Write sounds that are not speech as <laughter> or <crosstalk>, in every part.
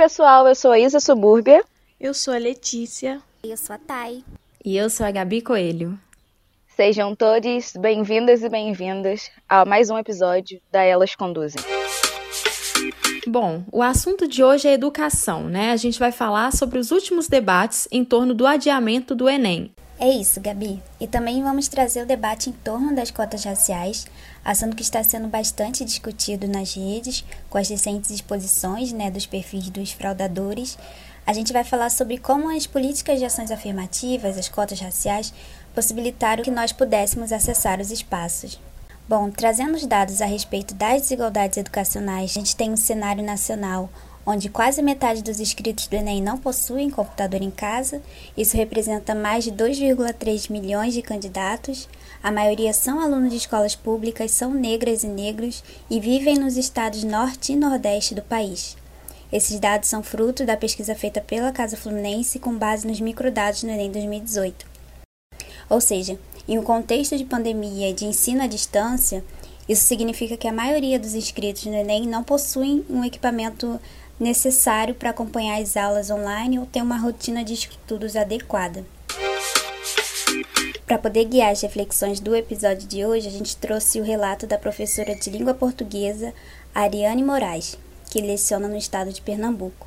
pessoal, eu sou a Isa Subúrbia. Eu sou a Letícia. Eu sou a Thay. E eu sou a Gabi Coelho. Sejam todos bem-vindas e bem-vindas a mais um episódio da Elas Conduzem. Bom, o assunto de hoje é educação, né? A gente vai falar sobre os últimos debates em torno do adiamento do Enem. É isso, Gabi. E também vamos trazer o debate em torno das cotas raciais, assunto que está sendo bastante discutido nas redes, com as recentes exposições né, dos perfis dos fraudadores. A gente vai falar sobre como as políticas de ações afirmativas, as cotas raciais, possibilitaram que nós pudéssemos acessar os espaços. Bom, trazendo os dados a respeito das desigualdades educacionais, a gente tem um cenário nacional onde quase metade dos inscritos do Enem não possuem computador em casa. Isso representa mais de 2,3 milhões de candidatos. A maioria são alunos de escolas públicas, são negras e negros e vivem nos estados norte e nordeste do país. Esses dados são fruto da pesquisa feita pela Casa Fluminense com base nos microdados no Enem 2018. Ou seja, em um contexto de pandemia e de ensino à distância, isso significa que a maioria dos inscritos no Enem não possuem um equipamento necessário para acompanhar as aulas online ou ter uma rotina de estudos adequada. Para poder guiar as reflexões do episódio de hoje, a gente trouxe o relato da professora de língua portuguesa Ariane Moraes, que leciona no estado de Pernambuco.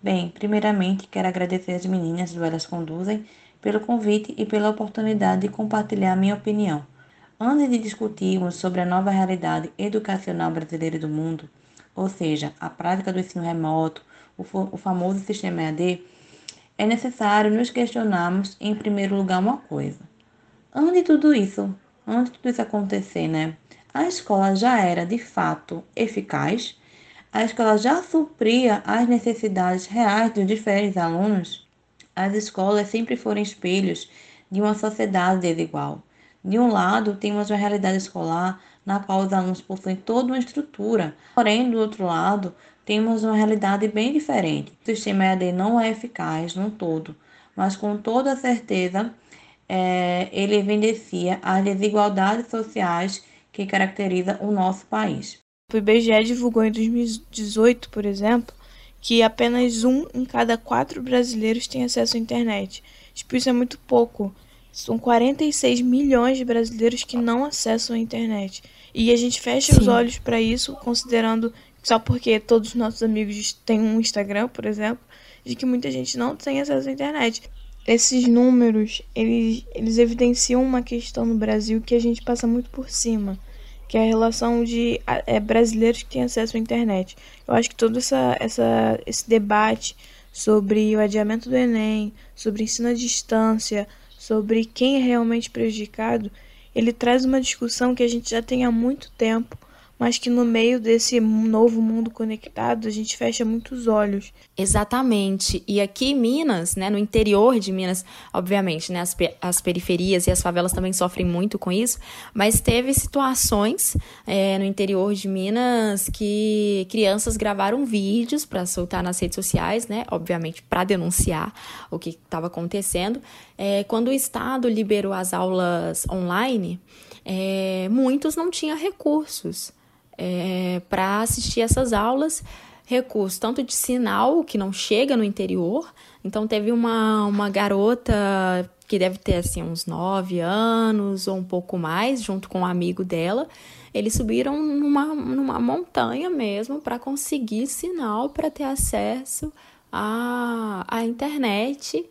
Bem, primeiramente quero agradecer as meninas do Elas Conduzem pelo convite e pela oportunidade de compartilhar minha opinião. Antes de discutirmos sobre a nova realidade educacional brasileira do mundo, ou seja, a prática do ensino remoto, o, o famoso sistema EAD, é necessário nos questionarmos, em primeiro lugar, uma coisa. Antes de tudo isso, antes de tudo isso acontecer, né? A escola já era de fato eficaz? A escola já supria as necessidades reais dos diferentes alunos? As escolas sempre foram espelhos de uma sociedade desigual. De um lado, temos uma realidade escolar na qual os alunos possuem toda uma estrutura. Porém, do outro lado, temos uma realidade bem diferente. O sistema EAD não é eficaz no todo, mas com toda certeza é, ele evidencia as desigualdades sociais que caracterizam o nosso país. O IBGE divulgou em 2018, por exemplo, que apenas um em cada quatro brasileiros tem acesso à internet. Tipo, isso é muito pouco. São 46 milhões de brasileiros que não acessam a internet. E a gente fecha Sim. os olhos para isso, considerando só porque todos os nossos amigos têm um Instagram, por exemplo, de que muita gente não tem acesso à internet. Esses números, eles, eles evidenciam uma questão no Brasil que a gente passa muito por cima, que é a relação de é, brasileiros que têm acesso à internet. Eu acho que todo essa, essa, esse debate sobre o adiamento do Enem, sobre ensino à distância, sobre quem é realmente prejudicado, ele traz uma discussão que a gente já tem há muito tempo mas que no meio desse novo mundo conectado a gente fecha muitos olhos. Exatamente. E aqui em Minas, né, no interior de Minas, obviamente, né, as, as periferias e as favelas também sofrem muito com isso, mas teve situações é, no interior de Minas que crianças gravaram vídeos para soltar nas redes sociais, né, obviamente para denunciar o que estava acontecendo. É, quando o Estado liberou as aulas online, é, muitos não tinham recursos é, para assistir essas aulas, recurso tanto de sinal que não chega no interior. Então teve uma, uma garota que deve ter assim uns nove anos ou um pouco mais, junto com um amigo dela. Eles subiram numa, numa montanha mesmo para conseguir sinal para ter acesso à, à internet.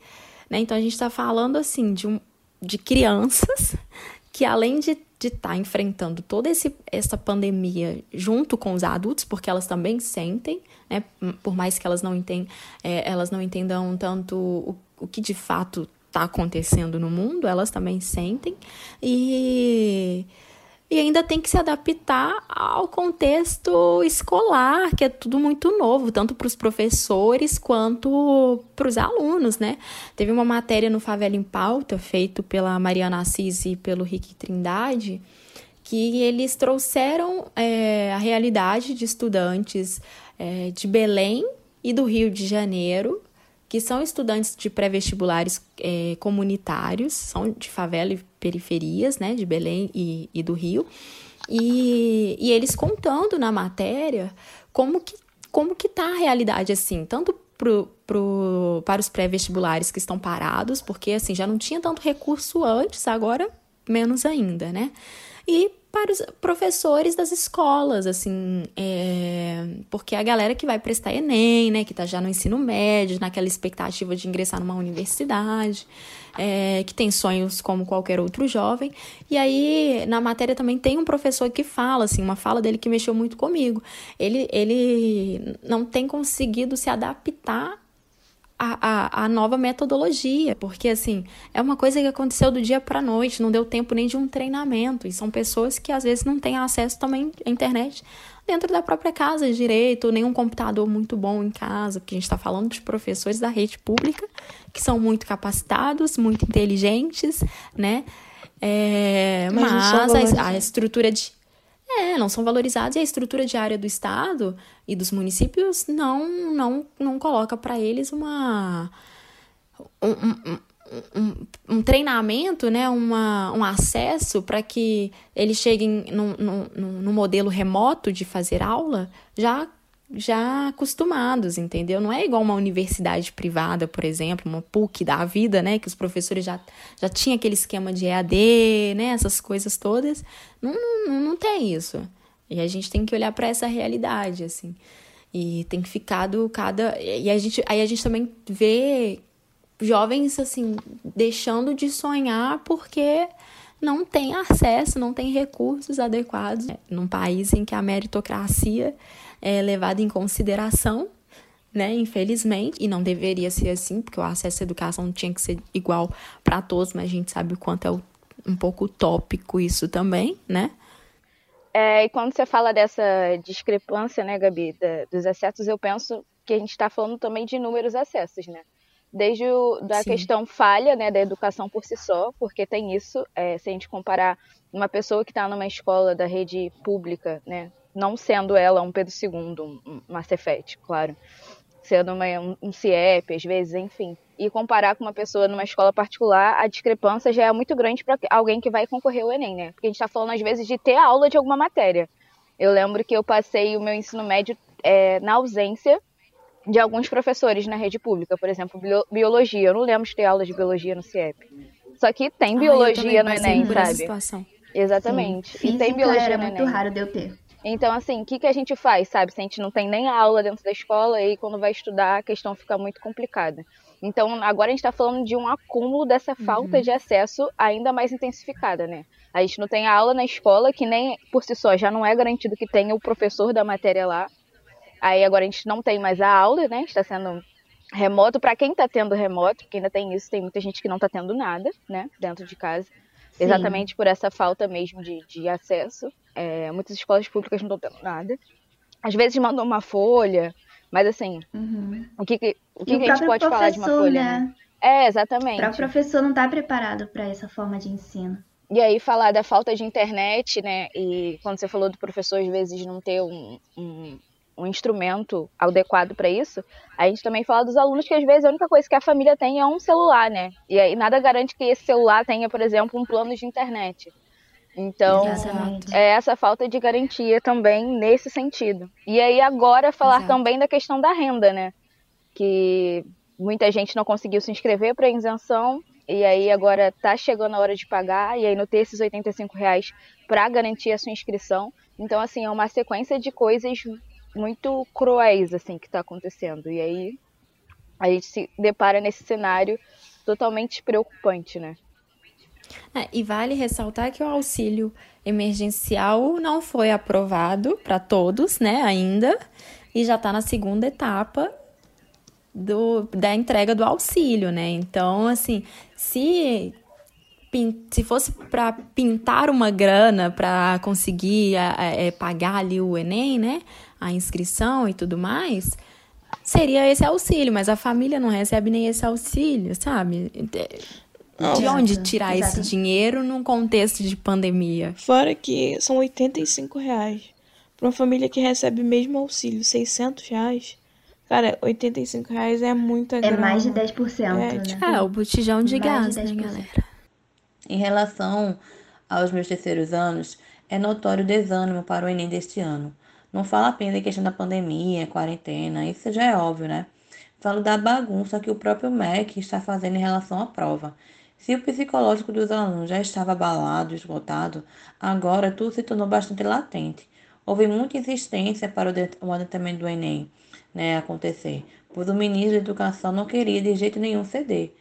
Né? Então a gente está falando assim de, um, de crianças <laughs> que além de de estar tá enfrentando toda esse, essa pandemia junto com os adultos, porque elas também sentem, né? Por mais que elas não, entendam, é, elas não entendam tanto o, o que de fato está acontecendo no mundo, elas também sentem. E e ainda tem que se adaptar ao contexto escolar, que é tudo muito novo, tanto para os professores quanto para os alunos, né? Teve uma matéria no Favela em Pauta, feito pela Mariana Assis e pelo Rick Trindade, que eles trouxeram é, a realidade de estudantes é, de Belém e do Rio de Janeiro que são estudantes de pré-vestibulares é, comunitários, são de favela e periferias, né, de Belém e, e do Rio, e, e eles contando na matéria como que como que tá a realidade, assim, tanto pro, pro, para os pré-vestibulares que estão parados, porque, assim, já não tinha tanto recurso antes, agora menos ainda, né? E para os professores das escolas, assim, é, porque a galera que vai prestar Enem, né, que está já no ensino médio, naquela expectativa de ingressar numa universidade, é, que tem sonhos como qualquer outro jovem. E aí, na matéria também tem um professor que fala, assim, uma fala dele que mexeu muito comigo. Ele, ele não tem conseguido se adaptar a, a, a, nova metodologia, porque assim, é uma coisa que aconteceu do dia para noite, não deu tempo nem de um treinamento, e são pessoas que às vezes não têm acesso também à internet dentro da própria casa direito, nem um computador muito bom em casa, porque a gente está falando de professores da rede pública que são muito capacitados, muito inteligentes, né? É, mas, mas a, a estrutura de é, não são valorizados e a estrutura diária do Estado e dos municípios não não, não coloca para eles uma um, um, um, um, treinamento, né, uma, um acesso para que eles cheguem no, no, no modelo remoto de fazer aula já já acostumados, entendeu? Não é igual uma universidade privada, por exemplo, uma PUC da vida, né? Que os professores já, já tinham aquele esquema de EAD, né? Essas coisas todas. Não, não, não tem isso. E a gente tem que olhar para essa realidade, assim. E tem que ficar do cada. E a gente, aí a gente também vê jovens, assim, deixando de sonhar porque não tem acesso, não tem recursos adequados. Num país em que a meritocracia é levada em consideração, né? Infelizmente, e não deveria ser assim, porque o acesso à educação tinha que ser igual para todos, mas a gente sabe o quanto é um pouco utópico isso também, né? É, e quando você fala dessa discrepância, né, Gabi, da, dos acessos, eu penso que a gente está falando também de inúmeros acessos, né? Desde o, da Sim. questão falha, né, da educação por si só, porque tem isso, é, se a gente comparar uma pessoa que está numa escola da rede pública, né, não sendo ela um Pedro II, um, um Cefete, claro, sendo uma, um, um CIEP, às vezes, enfim, e comparar com uma pessoa numa escola particular, a discrepância já é muito grande para alguém que vai concorrer ao Enem, né? Porque a gente está falando, às vezes, de ter aula de alguma matéria. Eu lembro que eu passei o meu ensino médio é, na ausência de alguns professores na rede pública, por exemplo, biologia. Eu não lembro de ter aula de biologia no CIEP. Só que tem biologia ah, no Enem, sabe? Exatamente. Sim. E tem biologia era no muito Enem. raro de eu ter. Então, assim, o que, que a gente faz, sabe? Se a gente não tem nem aula dentro da escola, aí quando vai estudar a questão fica muito complicada. Então, agora a gente está falando de um acúmulo dessa falta uhum. de acesso ainda mais intensificada, né? A gente não tem aula na escola, que nem por si só já não é garantido que tenha o professor da matéria lá. Aí agora a gente não tem mais a aula, né? Está sendo remoto. Para quem está tendo remoto, porque ainda tem isso, tem muita gente que não está tendo nada, né? Dentro de casa. Exatamente por essa falta mesmo de, de acesso. É, muitas escolas públicas não estão tendo nada. Às vezes mandam uma folha, mas assim, uhum. o que, que o que, que a gente pode falar de uma folha? Né? né? É, exatamente. Para o professor não estar tá preparado para essa forma de ensino. E aí falar da falta de internet, né? E quando você falou do professor às vezes não ter um, um, um instrumento adequado para isso, a gente também fala dos alunos que às vezes a única coisa que a família tem é um celular, né? E aí nada garante que esse celular tenha, por exemplo, um plano de internet. Então, Exatamente. é essa falta de garantia também nesse sentido. E aí agora falar Exato. também da questão da renda, né? Que muita gente não conseguiu se inscrever para a isenção e aí agora está chegando a hora de pagar e aí não ter esses 85 reais para garantir a sua inscrição. Então, assim, é uma sequência de coisas muito cruéis, assim, que está acontecendo. E aí a gente se depara nesse cenário totalmente preocupante, né? É, e vale ressaltar que o auxílio emergencial não foi aprovado para todos, né, ainda, e já está na segunda etapa do, da entrega do auxílio, né? Então, assim, se se fosse para pintar uma grana para conseguir é, pagar ali o Enem, né? A inscrição e tudo mais, seria esse auxílio, mas a família não recebe nem esse auxílio, sabe? De onde tirar Exato. esse dinheiro num contexto de pandemia? Fora que são 85 reais. Para uma família que recebe mesmo auxílio, 600 reais. Cara, 85 reais é muita é grana. É mais de 10%, é, né? Tipo, é, o botijão de mais gás, de né, galera? Em relação aos meus terceiros anos, é notório o desânimo para o Enem deste ano. Não falo apenas em questão da pandemia, quarentena, isso já é óbvio, né? Falo da bagunça que o próprio MEC está fazendo em relação à prova. Se o psicológico dos alunos já estava abalado, esgotado, agora tudo se tornou bastante latente. Houve muita insistência para o adiantamento do Enem né, acontecer, pois o ministro da Educação não queria de jeito nenhum ceder.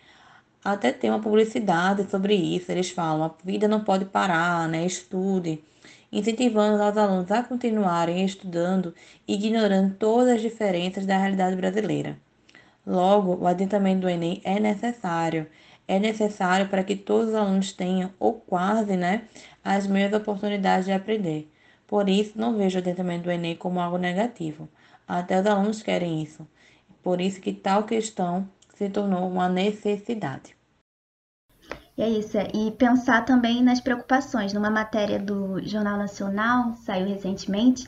Até tem uma publicidade sobre isso, eles falam, a vida não pode parar, né, estude, incentivando os alunos a continuarem estudando, ignorando todas as diferenças da realidade brasileira. Logo, o adiantamento do Enem é necessário, é necessário para que todos os alunos tenham, ou quase, né, as mesmas oportunidades de aprender. Por isso, não vejo o adiantamento do Enem como algo negativo. Até os alunos querem isso. Por isso que tal questão se tornou uma necessidade. E é isso, é. e pensar também nas preocupações. Numa matéria do Jornal Nacional, saiu recentemente,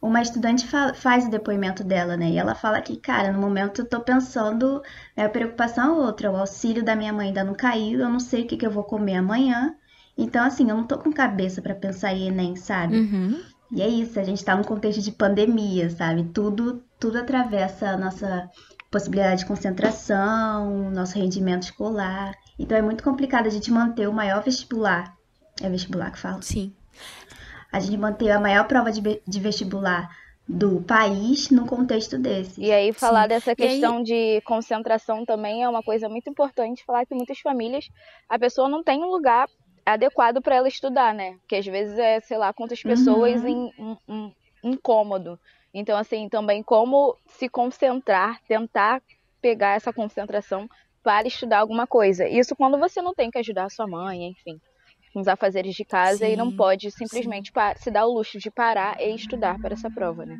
uma estudante faz o depoimento dela, né? E ela fala que, cara, no momento eu tô pensando, né, a preocupação é outra, o auxílio da minha mãe ainda não caiu, eu não sei o que, que eu vou comer amanhã. Então, assim, eu não tô com cabeça para pensar em Enem, sabe? Uhum. E é isso, a gente tá num contexto de pandemia, sabe? Tudo, tudo atravessa a nossa possibilidade de concentração, nosso rendimento escolar. Então é muito complicado a gente manter o maior vestibular. É vestibular que fala? Sim a gente manter a maior prova de, de vestibular do país no contexto desse. E aí falar Sim. dessa questão aí... de concentração também é uma coisa muito importante, falar que muitas famílias a pessoa não tem um lugar adequado para ela estudar, né? Porque às vezes é, sei lá, quantas pessoas uhum. em um, um, um cômodo. Então assim, também como se concentrar, tentar pegar essa concentração para estudar alguma coisa. Isso quando você não tem que ajudar a sua mãe, enfim com os afazeres de casa sim, e não pode simplesmente se dar o luxo de parar e estudar para essa prova, né?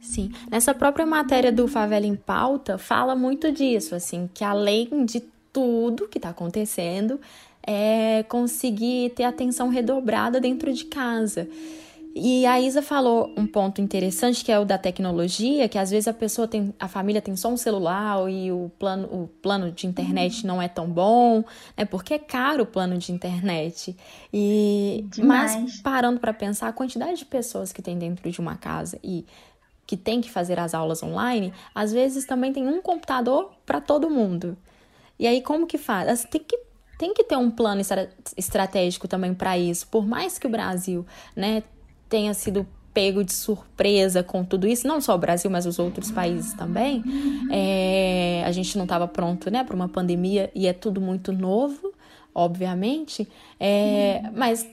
Sim, nessa própria matéria do Favela em Pauta fala muito disso, assim, que além de tudo que está acontecendo, é conseguir ter atenção redobrada dentro de casa. E a Isa falou um ponto interessante que é o da tecnologia, que às vezes a pessoa tem, a família tem só um celular e o plano, o plano de internet não é tão bom, né? Porque é caro o plano de internet. E Demais. mas parando para pensar a quantidade de pessoas que tem dentro de uma casa e que tem que fazer as aulas online, às vezes também tem um computador para todo mundo. E aí como que faz? Tem que tem que ter um plano estratégico também para isso. Por mais que o Brasil, né, tenha sido pego de surpresa com tudo isso, não só o Brasil, mas os outros países também. É, a gente não estava pronto, né, para uma pandemia e é tudo muito novo, obviamente. É, mas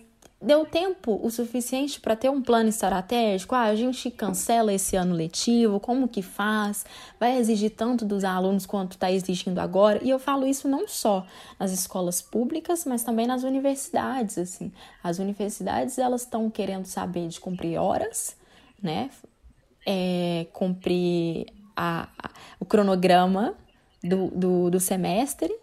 deu tempo o suficiente para ter um plano estratégico? Ah, a gente cancela esse ano letivo, como que faz? Vai exigir tanto dos alunos quanto está exigindo agora? E eu falo isso não só nas escolas públicas, mas também nas universidades, assim. As universidades, elas estão querendo saber de cumprir horas, né? É, cumprir a, a, o cronograma do, do, do semestre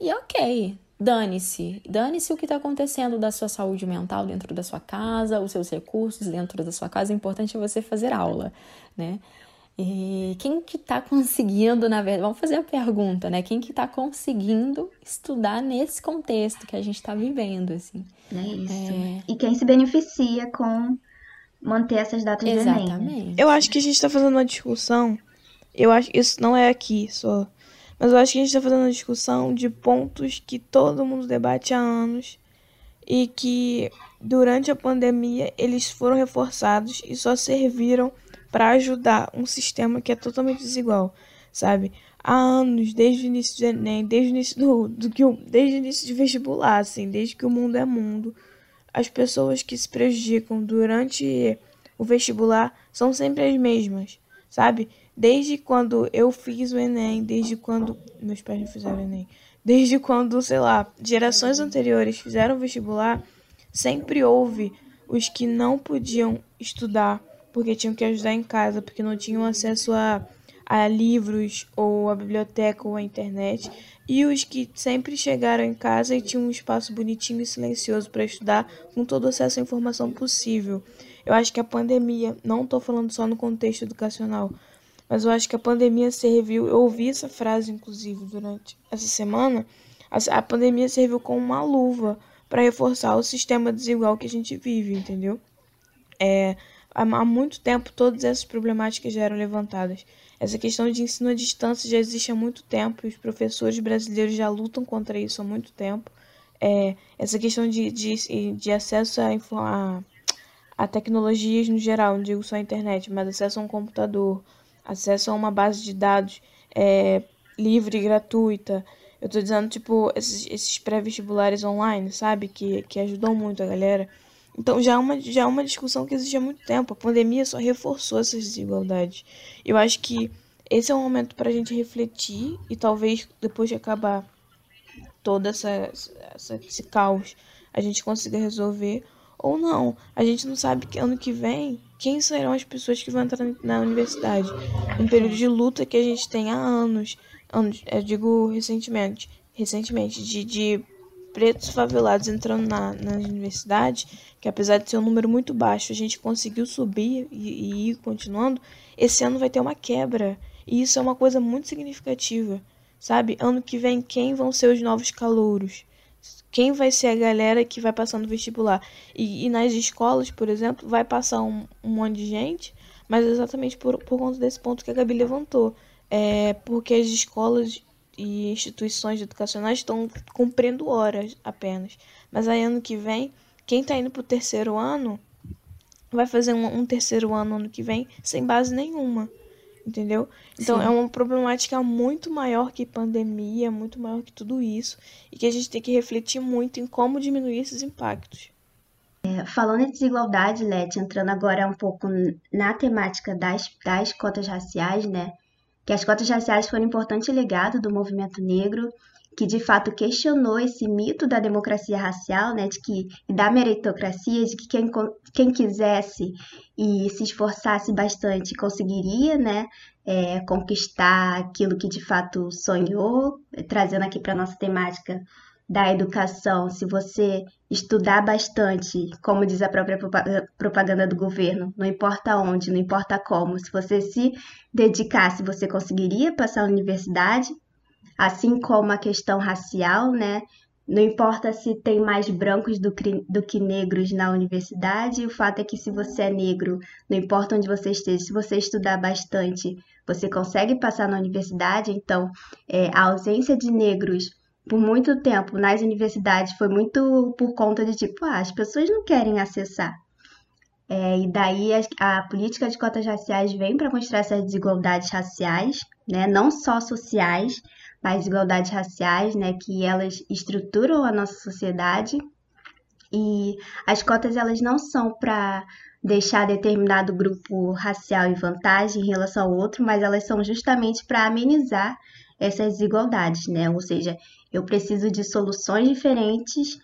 e ok, Dane-se, dane-se o que está acontecendo da sua saúde mental dentro da sua casa, os seus recursos dentro da sua casa. O importante é você fazer aula, né? E quem que está conseguindo, na verdade, vamos fazer a pergunta, né? Quem que está conseguindo estudar nesse contexto que a gente está vivendo, assim? É isso. É... E quem se beneficia com manter essas datas Exatamente. do Enem. Né? Eu acho que a gente está fazendo uma discussão. Eu acho que isso não é aqui só mas eu acho que a gente está fazendo uma discussão de pontos que todo mundo debate há anos e que durante a pandemia eles foram reforçados e só serviram para ajudar um sistema que é totalmente desigual, sabe? Há anos, desde o início do Enem, desde o início do, do que desde o início de vestibular, assim, desde que o mundo é mundo, as pessoas que se prejudicam durante o vestibular são sempre as mesmas, sabe? Desde quando eu fiz o Enem, desde quando meus pais não fizeram o Enem, desde quando, sei lá, gerações anteriores fizeram vestibular, sempre houve os que não podiam estudar porque tinham que ajudar em casa, porque não tinham acesso a, a livros ou a biblioteca ou a internet, e os que sempre chegaram em casa e tinham um espaço bonitinho e silencioso para estudar com todo acesso à informação possível. Eu acho que a pandemia, não estou falando só no contexto educacional, mas eu acho que a pandemia serviu. Eu ouvi essa frase, inclusive, durante essa semana. A, a pandemia serviu como uma luva para reforçar o sistema desigual que a gente vive, entendeu? É, há muito tempo todas essas problemáticas já eram levantadas. Essa questão de ensino à distância já existe há muito tempo e os professores brasileiros já lutam contra isso há muito tempo. É, essa questão de, de, de acesso a, a, a tecnologias no geral, não digo só a internet, mas acesso a um computador, acesso a uma base de dados é, livre e gratuita. Eu tô dizendo, tipo, esses, esses pré-vestibulares online, sabe? Que, que ajudam muito a galera. Então já é, uma, já é uma discussão que existe há muito tempo. A pandemia só reforçou essas desigualdades. Eu acho que esse é um momento para a gente refletir e talvez depois de acabar todo essa, essa, esse caos a gente consiga resolver ou não. A gente não sabe que ano que vem quem serão as pessoas que vão entrar na universidade. Um período de luta que a gente tem há anos, anos eu digo recentemente, recentemente de, de pretos favelados entrando na, nas universidades, que apesar de ser um número muito baixo, a gente conseguiu subir e, e ir continuando, esse ano vai ter uma quebra. E isso é uma coisa muito significativa, sabe? Ano que vem, quem vão ser os novos calouros? Quem vai ser a galera que vai passar no vestibular? E, e nas escolas, por exemplo, vai passar um, um monte de gente, mas exatamente por, por conta desse ponto que a Gabi levantou. É porque as escolas e instituições educacionais estão cumprindo horas apenas. Mas aí ano que vem, quem está indo para o terceiro ano vai fazer um, um, terceiro ano ano que vem sem base nenhuma. Entendeu? Então Sim. é uma problemática muito maior que pandemia, muito maior que tudo isso. E que a gente tem que refletir muito em como diminuir esses impactos. É, falando em desigualdade, Leti, entrando agora um pouco na temática das, das cotas raciais, né? que as cotas raciais foram um importante legado do movimento negro, que de fato questionou esse mito da democracia racial, né, de que da meritocracia, de que quem, quem quisesse e se esforçasse bastante conseguiria, né, é, conquistar aquilo que de fato sonhou, trazendo aqui para nossa temática da educação, se você estudar bastante, como diz a própria propaganda do governo, não importa onde, não importa como, se você se dedicasse, você conseguiria passar a universidade, assim como a questão racial, né? Não importa se tem mais brancos do que, do que negros na universidade, o fato é que se você é negro, não importa onde você esteja, se você estudar bastante, você consegue passar na universidade. Então, é, a ausência de negros por muito tempo nas universidades foi muito por conta de tipo, ah, as pessoas não querem acessar. É, e daí a, a, política de cotas raciais vem para mostrar essas desigualdades raciais, né, não só sociais, mas desigualdades raciais, né, que elas estruturam a nossa sociedade. E as cotas elas não são para deixar determinado grupo racial em vantagem em relação ao outro, mas elas são justamente para amenizar essas desigualdades, né? Ou seja, eu preciso de soluções diferentes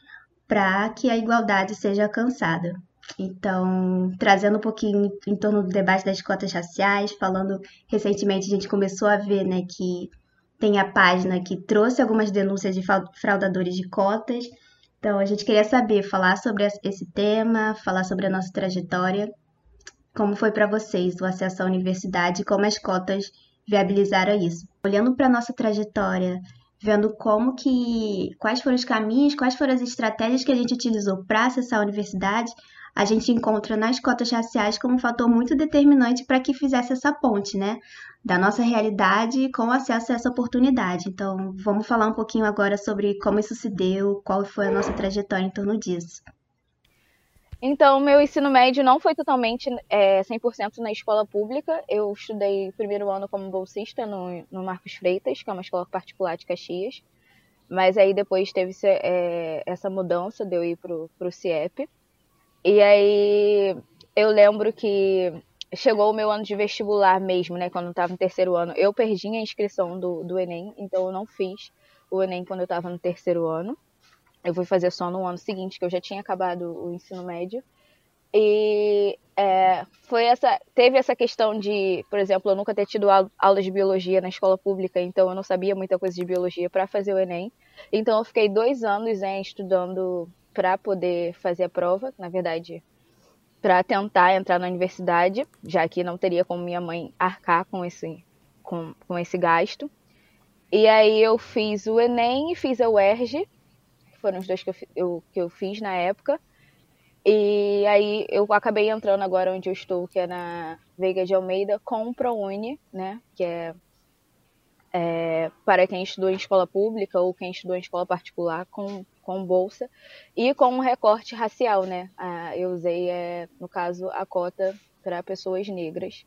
para que a igualdade seja alcançada. Então, trazendo um pouquinho em torno do debate das cotas raciais, falando recentemente, a gente começou a ver né, que tem a página que trouxe algumas denúncias de fraudadores de cotas. Então, a gente queria saber, falar sobre esse tema, falar sobre a nossa trajetória. Como foi para vocês o acesso à universidade e como as cotas viabilizaram isso? Olhando para a nossa trajetória, vendo como que quais foram os caminhos, quais foram as estratégias que a gente utilizou para acessar a universidade, a gente encontra nas cotas raciais como um fator muito determinante para que fizesse essa ponte, né, da nossa realidade com acesso a essa oportunidade. Então, vamos falar um pouquinho agora sobre como isso se deu, qual foi a nossa trajetória em torno disso. Então, meu ensino médio não foi totalmente é, 100% na escola pública. Eu estudei primeiro ano como bolsista no, no Marcos Freitas, que é uma escola particular de Caxias. Mas aí depois teve é, essa mudança de eu ir pro, pro CIEP. E aí eu lembro que chegou o meu ano de vestibular mesmo, né? Quando eu estava no terceiro ano. Eu perdi a inscrição do, do Enem, então eu não fiz o Enem quando eu estava no terceiro ano. Eu fui fazer só no ano seguinte, que eu já tinha acabado o ensino médio. E é, foi essa, teve essa questão de, por exemplo, eu nunca ter tido aulas de biologia na escola pública, então eu não sabia muita coisa de biologia para fazer o Enem. Então eu fiquei dois anos né, estudando para poder fazer a prova, na verdade, para tentar entrar na universidade, já que não teria como minha mãe arcar com esse, com, com esse gasto. E aí eu fiz o Enem e fiz a UERJ, foram os dois que eu, eu, que eu fiz na época. E aí eu acabei entrando agora onde eu estou, que é na Veiga de Almeida, com o ProUni, né? Que é, é, para quem estudou em escola pública ou quem estudou em escola particular com, com bolsa e com um recorte racial, né? Ah, eu usei, é, no caso, a cota para pessoas negras.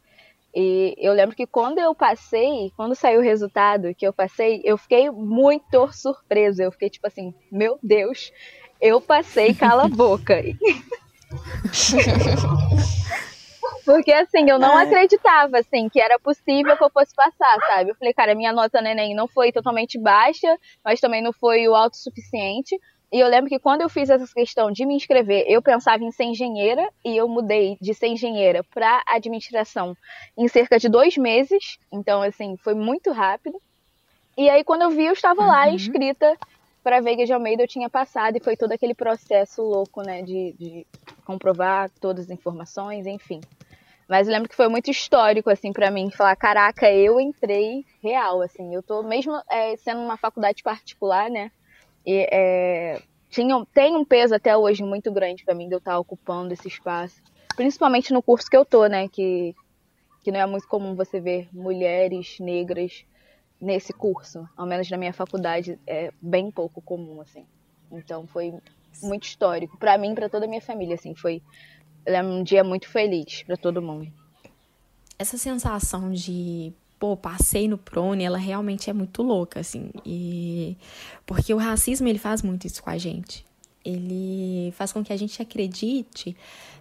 E eu lembro que quando eu passei, quando saiu o resultado que eu passei, eu fiquei muito surpresa. Eu fiquei tipo assim, meu Deus, eu passei, cala a boca. <laughs> Porque assim, eu não acreditava assim que era possível que eu fosse passar, sabe? Eu falei, cara, minha nota no Enem não foi totalmente baixa, mas também não foi o alto suficiente. E eu lembro que quando eu fiz essa questão de me inscrever, eu pensava em ser engenheira e eu mudei de ser engenheira para administração em cerca de dois meses. Então, assim, foi muito rápido. E aí, quando eu vi, eu estava uhum. lá inscrita para Veiga de Almeida, eu tinha passado e foi todo aquele processo louco, né, de, de comprovar todas as informações, enfim. Mas eu lembro que foi muito histórico, assim, para mim, falar, caraca, eu entrei real, assim, eu tô, mesmo é, sendo uma faculdade particular, né, e, é, tinha, tem um peso até hoje muito grande para mim de eu estar ocupando esse espaço. Principalmente no curso que eu tô, né? Que, que não é muito comum você ver mulheres negras nesse curso. Ao menos na minha faculdade é bem pouco comum, assim. Então foi muito histórico. para mim para toda a minha família, assim. Foi é um dia muito feliz para todo mundo. Essa sensação de pô, passei no prone, ela realmente é muito louca, assim. E porque o racismo ele faz muito isso com a gente. Ele faz com que a gente acredite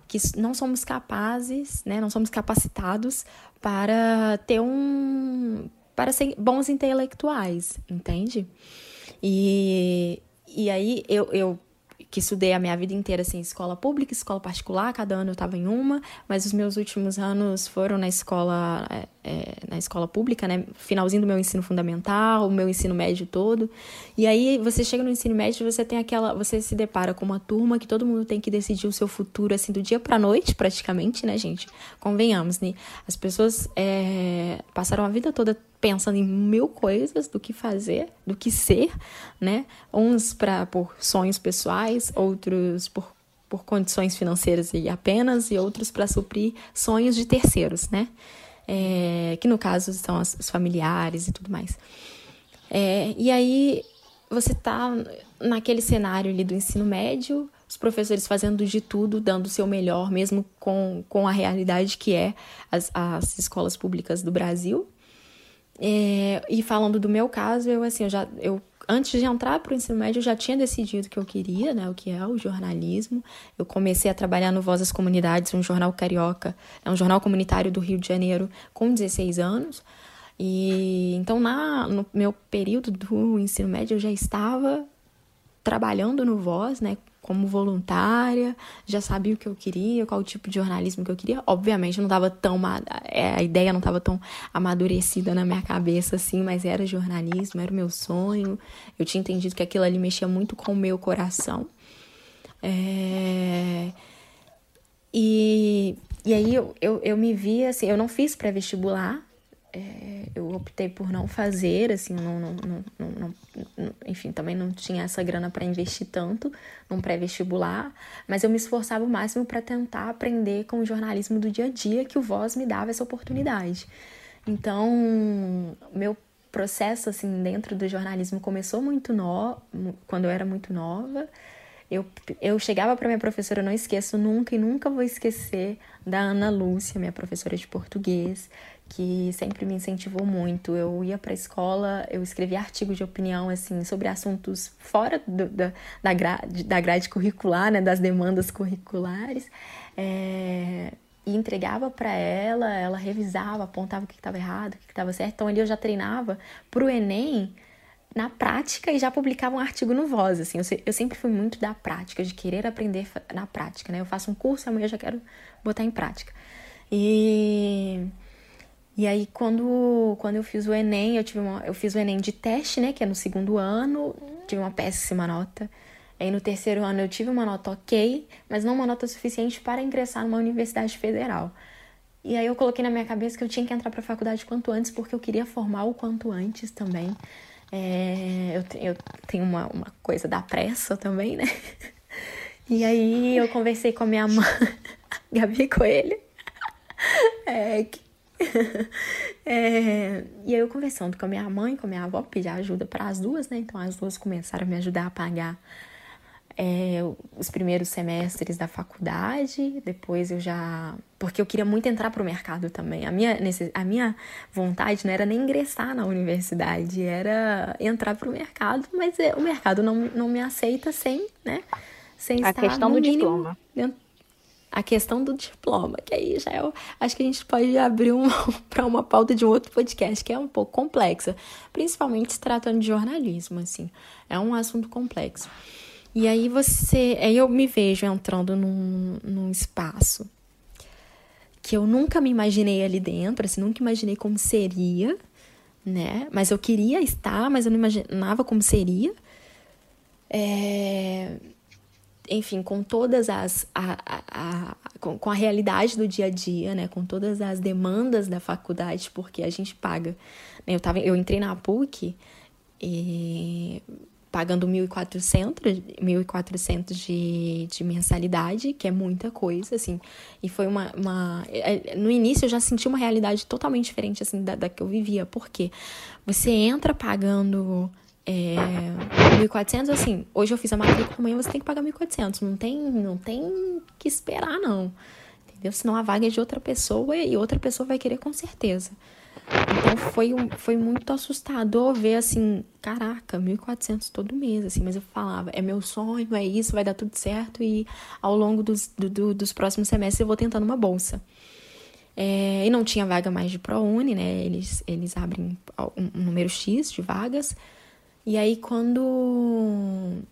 que não somos capazes, né, não somos capacitados para ter um para ser bons intelectuais, entende? E, e aí eu, eu que estudei a minha vida inteira assim, escola pública, escola particular, cada ano eu estava em uma, mas os meus últimos anos foram na escola é, na escola pública, né? Finalzinho do meu ensino fundamental, o meu ensino médio todo. E aí você chega no ensino médio, você tem aquela, você se depara com uma turma que todo mundo tem que decidir o seu futuro assim do dia para noite, praticamente, né, gente? Convenhamos, né? As pessoas é, passaram a vida toda pensando em mil coisas do que fazer, do que ser, né? Uns para por sonhos pessoais, outros por por condições financeiras e apenas, e outros para suprir sonhos de terceiros, né? É, que no caso são as, os familiares e tudo mais. É, e aí você está naquele cenário ali do ensino médio, os professores fazendo de tudo, dando o seu melhor, mesmo com, com a realidade que é as, as escolas públicas do Brasil. É, e falando do meu caso, eu assim, eu já eu antes de entrar para o ensino médio, eu já tinha decidido que eu queria, né, o que é o jornalismo. Eu comecei a trabalhar no Voz das Comunidades, um jornal carioca, é um jornal comunitário do Rio de Janeiro, com 16 anos. E então, na, no meu período do ensino médio, eu já estava trabalhando no Voz, né, como voluntária, já sabia o que eu queria, qual o tipo de jornalismo que eu queria. Obviamente não estava tão é, a ideia não estava tão amadurecida na minha cabeça assim, mas era jornalismo, era o meu sonho. Eu tinha entendido que aquilo ali mexia muito com o meu coração. É... E, e aí eu, eu, eu me vi assim, eu não fiz pré-vestibular, é, eu optei por não fazer, assim, não, não, não, não, enfim, também não tinha essa grana para investir tanto num pré-vestibular, mas eu me esforçava o máximo para tentar aprender com o jornalismo do dia a dia que o Voz me dava essa oportunidade. Então, meu processo assim dentro do jornalismo começou muito no, quando eu era muito nova. Eu, eu chegava para minha professora, eu não esqueço nunca e nunca vou esquecer da Ana Lúcia, minha professora de português, que sempre me incentivou muito. Eu ia para a escola, eu escrevia artigos de opinião assim sobre assuntos fora do, da, da, grade, da grade curricular, né, das demandas curriculares. É, e entregava para ela, ela revisava, apontava o que estava errado, o que estava certo. Então ali eu já treinava para o Enem na prática e já publicava um artigo no Voz, assim. Eu, eu, sempre fui muito da prática, de querer aprender na prática, né? Eu faço um curso, amanhã eu já quero botar em prática. E e aí, quando, quando eu fiz o Enem, eu, tive uma, eu fiz o Enem de teste, né? Que é no segundo ano, tive uma péssima nota. Aí no terceiro ano eu tive uma nota ok, mas não uma nota suficiente para ingressar numa universidade federal. E aí eu coloquei na minha cabeça que eu tinha que entrar para a faculdade quanto antes, porque eu queria formar o quanto antes também. É, eu, eu tenho uma, uma coisa da pressa também, né? <laughs> E aí eu conversei com a minha mãe, <laughs> Gabi Coelho. É, <laughs> é, e aí eu conversando com a minha mãe, com a minha avó, pedi ajuda para as duas, né? Então as duas começaram a me ajudar a pagar é, os primeiros semestres da faculdade, depois eu já. Porque eu queria muito entrar para o mercado também. A minha, a minha vontade não era nem ingressar na universidade, era entrar para o mercado, mas é, o mercado não, não me aceita sem, né? Sem a estar questão do mínimo, diploma. Dentro, a questão do diploma, que aí já é. Acho que a gente pode abrir um, <laughs> para uma pauta de um outro podcast, que é um pouco complexa, principalmente se tratando de jornalismo, assim. É um assunto complexo. E aí você. Aí eu me vejo entrando num, num espaço que eu nunca me imaginei ali dentro, assim, nunca imaginei como seria, né? Mas eu queria estar, mas eu não imaginava como seria. É... Enfim, com todas as. A, a, a, com, com a realidade do dia a dia, né? Com todas as demandas da faculdade, porque a gente paga. Né? Eu, tava, eu entrei na PUC e pagando 1.400, 1.400 de, de mensalidade, que é muita coisa, assim. E foi uma, uma... É, no início eu já senti uma realidade totalmente diferente, assim, da, da que eu vivia. Por quê? Você entra pagando... É, 1.400, assim, hoje eu fiz a matrícula, amanhã você tem que pagar 1.400. Não tem, não tem que esperar, não. Entendeu? Senão a vaga é de outra pessoa e outra pessoa vai querer com certeza. Então foi, foi muito assustador ver assim, caraca, 1.400 todo mês, assim, mas eu falava, é meu sonho, é isso, vai dar tudo certo e ao longo dos, do, dos próximos semestres eu vou tentando uma bolsa. É, e não tinha vaga mais de ProUni, né? Eles, eles abrem um, um número X de vagas. E aí, quando,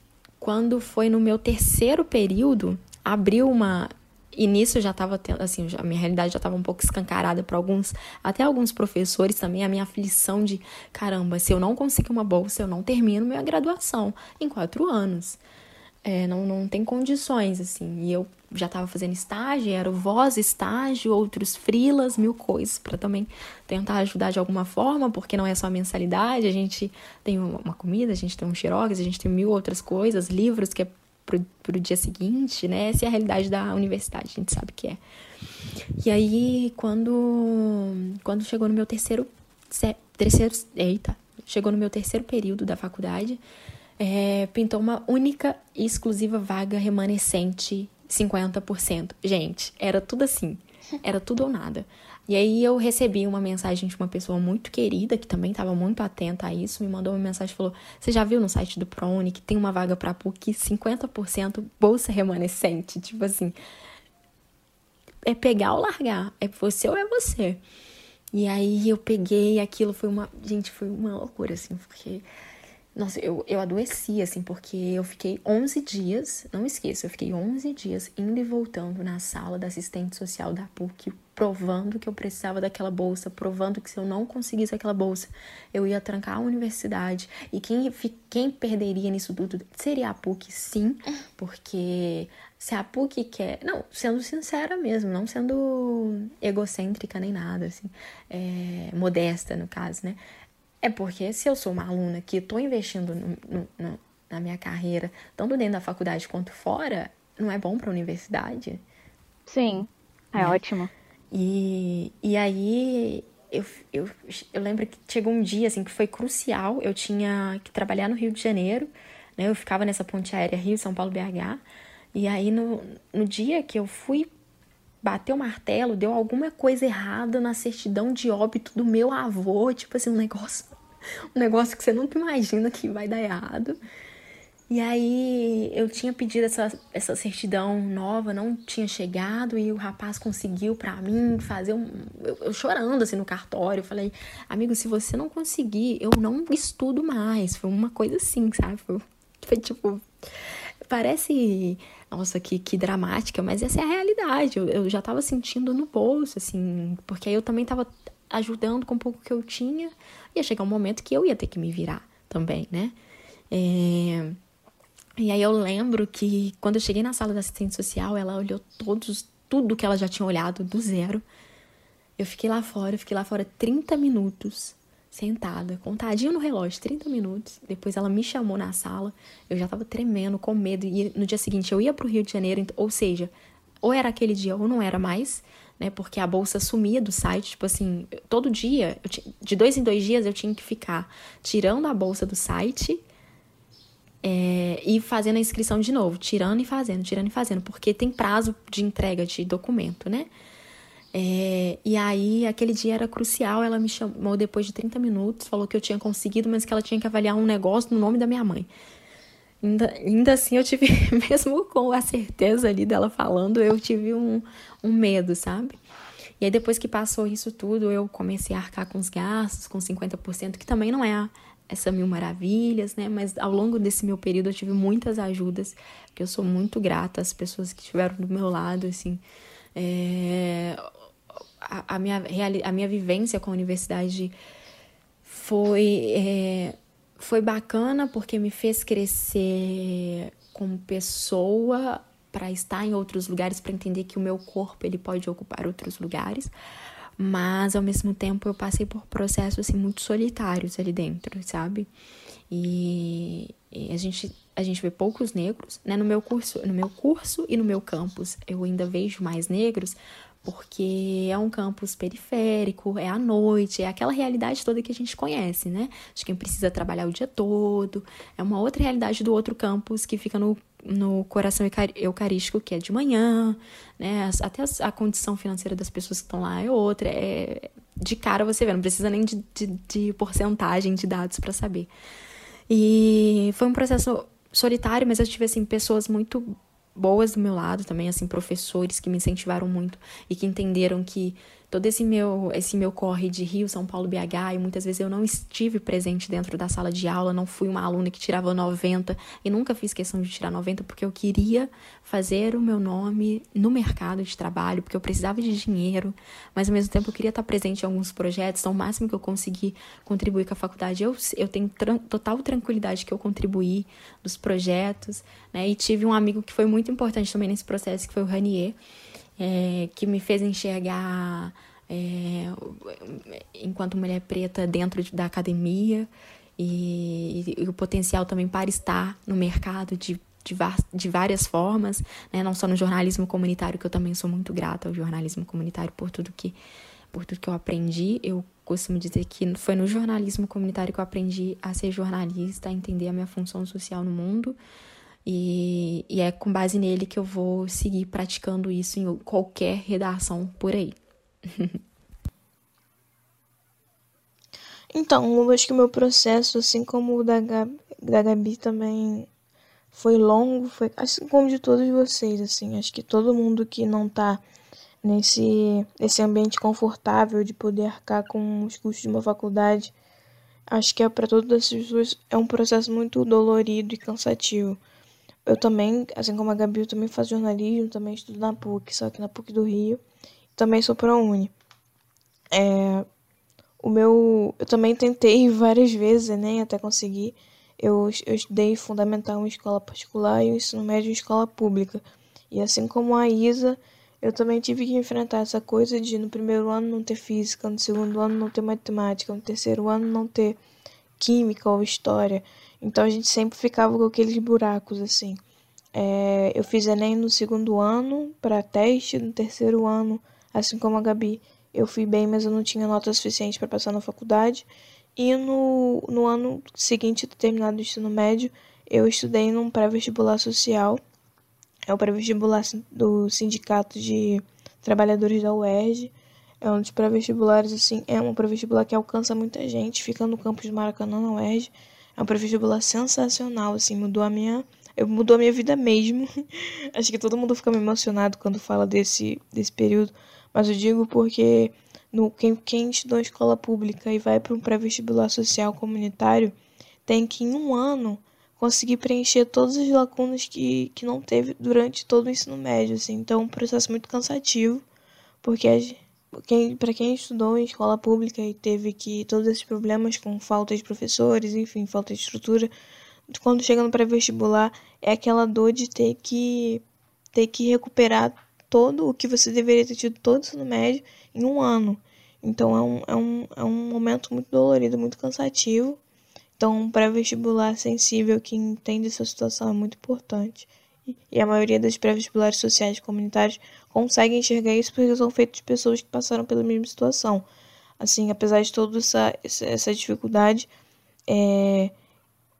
quando foi no meu terceiro período, abriu uma e nisso já estava assim, a minha realidade já estava um pouco escancarada para alguns, até alguns professores também, a minha aflição de, caramba, se eu não conseguir uma bolsa, eu não termino minha graduação em quatro anos. É, não, não tem condições, assim. E eu já estava fazendo estágio, era o voz estágio, outros frilas, mil coisas, para também tentar ajudar de alguma forma, porque não é só a mensalidade, a gente tem uma comida, a gente tem um xerox, a gente tem mil outras coisas, livros que é pro, pro dia seguinte, né? Essa é a realidade da universidade, a gente sabe que é. E aí, quando, quando chegou no meu terceiro, terceiro, eita, chegou no meu terceiro período da faculdade, é, pintou uma única e exclusiva vaga remanescente, 50%. Gente, era tudo assim, era tudo ou nada. E aí eu recebi uma mensagem de uma pessoa muito querida, que também estava muito atenta a isso, me mandou uma mensagem e falou: Você já viu no site do ProUni que tem uma vaga para PUC 50% bolsa remanescente? Tipo assim, é pegar ou largar, é você ou é você. E aí eu peguei, aquilo foi uma. Gente, foi uma loucura, assim, porque nossa, eu, eu adoeci, assim, porque eu fiquei 11 dias, não esqueça, eu fiquei 11 dias indo e voltando na sala da assistente social da PUC, provando que eu precisava daquela bolsa, provando que se eu não conseguisse aquela bolsa, eu ia trancar a universidade. E quem, quem perderia nisso tudo seria a PUC, sim, porque se a PUC quer. Não, sendo sincera mesmo, não sendo egocêntrica nem nada, assim, é, modesta no caso, né? É porque se eu sou uma aluna que estou investindo no, no, no, na minha carreira, tanto dentro da faculdade quanto fora, não é bom para a universidade? Sim, é né? ótimo. E, e aí eu, eu, eu lembro que chegou um dia assim que foi crucial. Eu tinha que trabalhar no Rio de Janeiro, né? Eu ficava nessa ponte aérea Rio, São Paulo, BH. E aí no, no dia que eu fui bater o martelo, deu alguma coisa errada na certidão de óbito do meu avô, tipo assim, um negócio, um negócio que você nunca imagina que vai dar errado. E aí eu tinha pedido essa, essa certidão nova, não tinha chegado, e o rapaz conseguiu para mim fazer um. Eu, eu, chorando assim no cartório, eu falei, amigo, se você não conseguir, eu não estudo mais. Foi uma coisa assim, sabe? Foi, foi tipo. Parece nossa, que, que dramática, mas essa é a realidade. Eu, eu já tava sentindo no bolso, assim, porque aí eu também tava ajudando com o pouco que eu tinha. Ia chegar um momento que eu ia ter que me virar também, né? É... E aí eu lembro que quando eu cheguei na sala da assistente social, ela olhou todos, tudo que ela já tinha olhado do zero. Eu fiquei lá fora, eu fiquei lá fora 30 minutos sentada, contadinho no relógio, 30 minutos. Depois ela me chamou na sala, eu já tava tremendo, com medo. E no dia seguinte eu ia pro Rio de Janeiro, ou seja, ou era aquele dia ou não era mais, né? Porque a bolsa sumia do site, tipo assim, todo dia, de dois em dois dias eu tinha que ficar tirando a bolsa do site é, e fazendo a inscrição de novo, tirando e fazendo, tirando e fazendo, porque tem prazo de entrega de documento, né? É, e aí, aquele dia era crucial. Ela me chamou depois de 30 minutos, falou que eu tinha conseguido, mas que ela tinha que avaliar um negócio no nome da minha mãe. Ainda, ainda assim, eu tive, <laughs> mesmo com a certeza ali dela falando, eu tive um, um medo, sabe? E aí, depois que passou isso tudo, eu comecei a arcar com os gastos, com 50%, que também não é essa mil maravilhas, né? Mas ao longo desse meu período eu tive muitas ajudas, que eu sou muito grata às pessoas que estiveram do meu lado, assim. É, a, a, minha, a minha vivência com a universidade foi, é, foi bacana porque me fez crescer como pessoa para estar em outros lugares, para entender que o meu corpo ele pode ocupar outros lugares, mas ao mesmo tempo eu passei por processos assim, muito solitários ali dentro, sabe? E, e, a gente a gente vê poucos negros, né? No meu curso, no meu curso e no meu campus, eu ainda vejo mais negros, porque é um campus periférico, é à noite, é aquela realidade toda que a gente conhece, né? De quem precisa trabalhar o dia todo. É uma outra realidade do outro campus que fica no, no coração eucarístico, que é de manhã, né? Até a condição financeira das pessoas que estão lá é outra. É, de cara você vê, não precisa nem de, de, de porcentagem de dados para saber. E foi um processo solitário, mas eu tive, assim, pessoas muito boas do meu lado também, assim, professores que me incentivaram muito e que entenderam que todo esse meu esse meu corre de Rio, São Paulo, BH, e muitas vezes eu não estive presente dentro da sala de aula, não fui uma aluna que tirava 90 e nunca fiz questão de tirar 90 porque eu queria fazer o meu nome no mercado de trabalho, porque eu precisava de dinheiro, mas ao mesmo tempo eu queria estar presente em alguns projetos, então o máximo que eu consegui contribuir com a faculdade, eu, eu tenho tran total tranquilidade que eu contribuí dos projetos, né? E tive um amigo que foi muito importante também nesse processo, que foi o Ranier, é, que me fez enxergar é, enquanto mulher preta dentro da academia e, e, o potencial também para estar no mercado de, de, de várias formas, né? não só no jornalismo comunitário, que eu também sou muito grata ao jornalismo comunitário por tudo que, por tudo que eu aprendi. Eu costumo dizer que foi no jornalismo comunitário que eu aprendi a ser jornalista, a entender a minha função social no mundo. E, e é com base nele que eu vou seguir praticando isso em qualquer redação por aí. <laughs> então, eu acho que o meu processo, assim como o da Gabi, da Gabi também foi longo, foi assim como de todos vocês, assim. Acho que todo mundo que não tá nesse, nesse ambiente confortável de poder arcar com os custos de uma faculdade, acho que é para todas as pessoas é um processo muito dolorido e cansativo. Eu também, assim como a Gabi, eu também faço jornalismo, também estudo na PUC, só que na PUC do Rio. Também sou ProUni. É, o meu, eu também tentei <laughs> várias vezes Enem até conseguir. Eu, eu estudei fundamental em escola particular e o ensino médio em escola pública. E assim como a Isa, eu também tive que enfrentar essa coisa de no primeiro ano não ter física, no segundo ano não ter matemática, no terceiro ano não ter química ou história. Então a gente sempre ficava com aqueles buracos assim. É, eu fiz Enem no segundo ano para teste, no terceiro ano, assim como a Gabi, eu fui bem, mas eu não tinha nota suficiente para passar na faculdade. E no, no ano seguinte, terminado o ensino médio, eu estudei num pré-vestibular social. É o pré-vestibular do Sindicato de Trabalhadores da UERJ. É um dos pré-vestibulares, assim, é um pré-vestibular que alcança muita gente, fica no campus de Maracanã, na UERJ. É um pré-vestibular sensacional, assim, mudou a minha. Eu, mudou a minha vida mesmo. <laughs> Acho que todo mundo fica emocionado quando fala desse, desse período. Mas eu digo porque no, quem, quem estudou em escola pública e vai para um pré-vestibular social comunitário tem que, em um ano, conseguir preencher todas as lacunas que, que não teve durante todo o ensino médio. Assim. Então, é um processo muito cansativo, porque quem, para quem estudou em escola pública e teve que todos esses problemas com falta de professores, enfim, falta de estrutura, quando chega no pré-vestibular é aquela dor de ter que ter que recuperar todo o que você deveria ter tido todo no médio em um ano. Então é um, é um, é um momento muito dolorido, muito cansativo. Então, um pré-vestibular sensível que entende essa situação é muito importante. E a maioria dos pré-vestibulares sociais comunitários consegue enxergar isso porque são feitos de pessoas que passaram pela mesma situação. Assim, apesar de toda essa, essa dificuldade, é,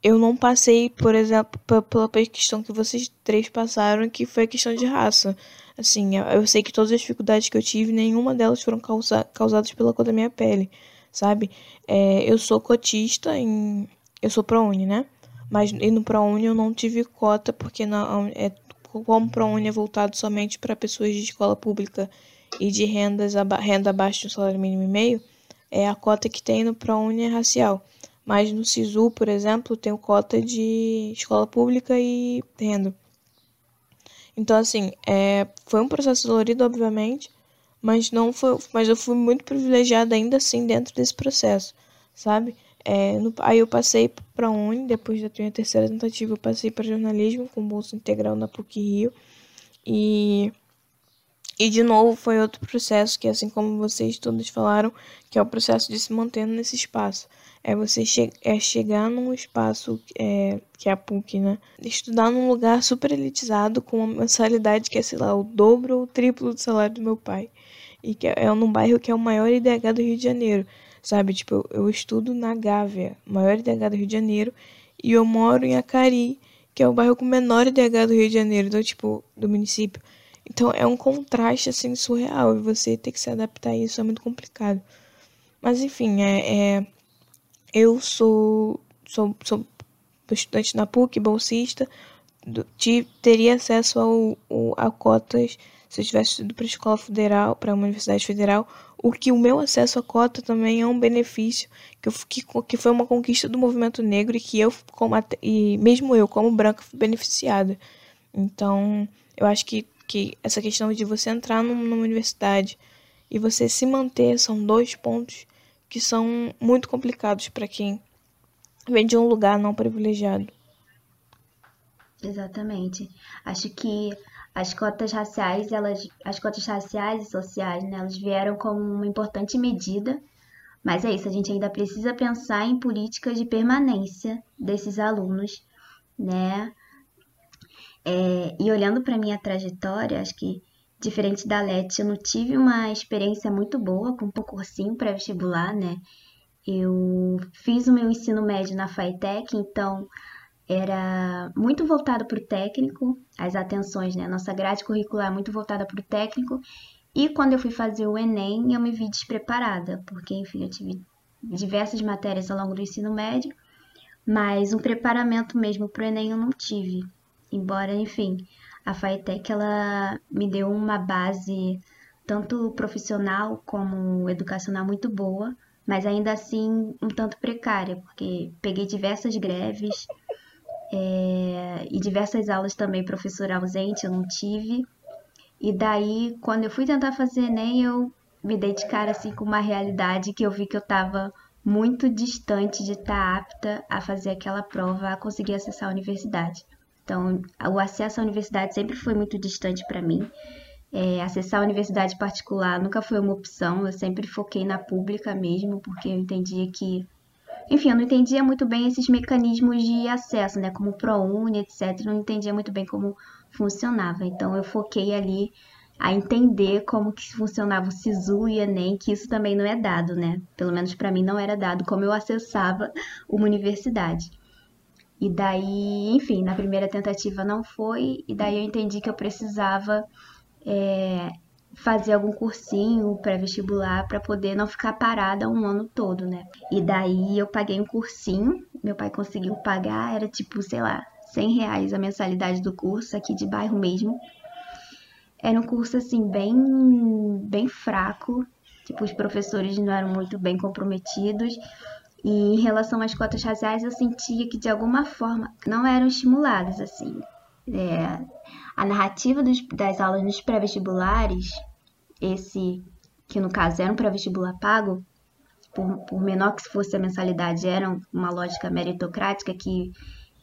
eu não passei, por exemplo, pela questão que vocês três passaram, que foi a questão de raça. Assim, eu sei que todas as dificuldades que eu tive, nenhuma delas foram causa, causadas pela cor da minha pele, sabe? É, eu sou cotista em... Eu sou ProUni, né? Mas no ProUni eu não tive cota, porque na, é, como ProUni é voltado somente para pessoas de escola pública e de rendas, renda abaixo um salário mínimo e meio, é a cota que tem no ProUni é racial. Mas no SISU, por exemplo, tem cota de escola pública e renda. Então, assim, é, foi um processo dolorido, obviamente, mas não foi, mas eu fui muito privilegiada ainda assim dentro desse processo, sabe? É, no, aí eu passei para Uni, depois da minha terceira tentativa, eu passei para jornalismo com bolsa integral na PUC Rio. E e de novo foi outro processo que, assim como vocês todos falaram, que é o processo de se manter nesse espaço. É você che é chegar num espaço é, que é a PUC, né? Estudar num lugar super elitizado com uma mensalidade que é, sei lá, o dobro ou o triplo do salário do meu pai. E que é, é num bairro que é o maior IDH do Rio de Janeiro, sabe? Tipo, eu, eu estudo na Gávea, maior IDH do Rio de Janeiro, e eu moro em Acari, que é o bairro com menor IDH do Rio de Janeiro, então, tipo, do município. Então é um contraste assim surreal e você ter que se adaptar a isso é muito complicado. Mas enfim, é, é eu sou, sou, sou estudante na PUC, bolsista, tive, teria acesso ao, ao, a cotas se eu tivesse ido para escola federal, para uma universidade federal, o que o meu acesso à cota também é um benefício que, eu, que, que foi uma conquista do movimento negro e que eu, como, e mesmo eu, como branca, fui beneficiada. Então, eu acho que que essa questão de você entrar numa universidade e você se manter são dois pontos que são muito complicados para quem vem de um lugar não privilegiado. Exatamente. Acho que as cotas raciais, elas, as cotas raciais e sociais, né, elas vieram como uma importante medida, mas é isso, a gente ainda precisa pensar em políticas de permanência desses alunos, né? É, e olhando para minha trajetória, acho que diferente da Leti, eu não tive uma experiência muito boa com um cursinho pré-vestibular, né? Eu fiz o meu ensino médio na FATEC, então era muito voltado para o técnico, as atenções, né? Nossa grade curricular é muito voltada para o técnico. E quando eu fui fazer o Enem, eu me vi despreparada, porque, enfim, eu tive diversas matérias ao longo do ensino médio, mas um preparamento mesmo para o Enem eu não tive. Embora, enfim, a FATEC ela me deu uma base tanto profissional como educacional muito boa, mas ainda assim um tanto precária, porque peguei diversas greves é, e diversas aulas também professor ausente eu não tive. E daí, quando eu fui tentar fazer Enem, eu me dei de cara assim com uma realidade que eu vi que eu estava muito distante de estar tá apta a fazer aquela prova, a conseguir acessar a universidade. Então, o acesso à universidade sempre foi muito distante para mim. É, acessar a universidade particular nunca foi uma opção, eu sempre foquei na pública mesmo, porque eu entendia que. Enfim, eu não entendia muito bem esses mecanismos de acesso, né? Como o ProUni, etc. Não entendia muito bem como funcionava. Então, eu foquei ali a entender como que funcionava o SISU e Enem, que isso também não é dado, né? Pelo menos para mim não era dado como eu acessava <laughs> uma universidade. E daí, enfim, na primeira tentativa não foi, e daí eu entendi que eu precisava é, fazer algum cursinho pré-vestibular para poder não ficar parada um ano todo, né? E daí eu paguei um cursinho, meu pai conseguiu pagar, era tipo, sei lá, 100 reais a mensalidade do curso, aqui de bairro mesmo. Era um curso, assim, bem, bem fraco, tipo, os professores não eram muito bem comprometidos, e em relação às cotas raciais, eu sentia que de alguma forma não eram estimuladas assim. É, a narrativa dos, das aulas nos pré-vestibulares, esse que no caso era um pré-vestibular pago, por, por, menor que fosse a mensalidade, era uma lógica meritocrática que,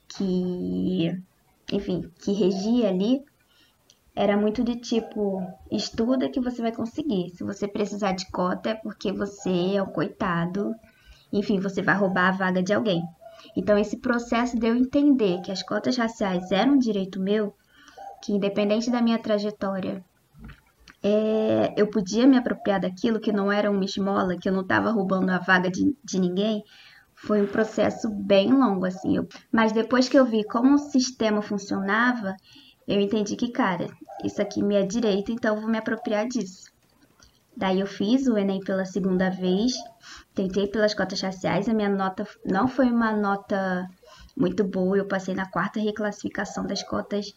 que enfim, que regia ali, era muito de tipo, estuda que você vai conseguir. Se você precisar de cota é porque você é um coitado. Enfim, você vai roubar a vaga de alguém. Então, esse processo de eu entender que as cotas raciais eram um direito meu, que independente da minha trajetória, é, eu podia me apropriar daquilo, que não era uma esmola, que eu não estava roubando a vaga de, de ninguém, foi um processo bem longo, assim. Eu, mas depois que eu vi como o sistema funcionava, eu entendi que, cara, isso aqui me é direito, então eu vou me apropriar disso. Daí eu fiz o Enem pela segunda vez, tentei pelas cotas raciais, a minha nota não foi uma nota muito boa, eu passei na quarta reclassificação das cotas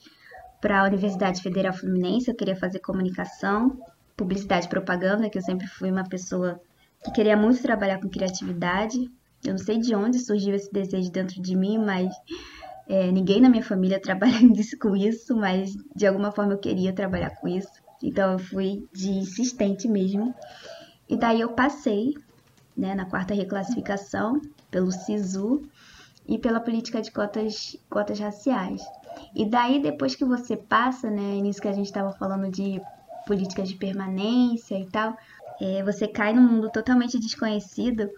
para a Universidade Federal Fluminense, eu queria fazer comunicação, publicidade e propaganda, que eu sempre fui uma pessoa que queria muito trabalhar com criatividade. Eu não sei de onde surgiu esse desejo dentro de mim, mas é, ninguém na minha família <laughs> trabalha com isso, mas de alguma forma eu queria trabalhar com isso. Então eu fui de insistente mesmo. E daí eu passei né, na quarta reclassificação pelo SISU e pela política de cotas, cotas raciais. E daí, depois que você passa, né, nisso que a gente estava falando de políticas de permanência e tal, é, você cai num mundo totalmente desconhecido.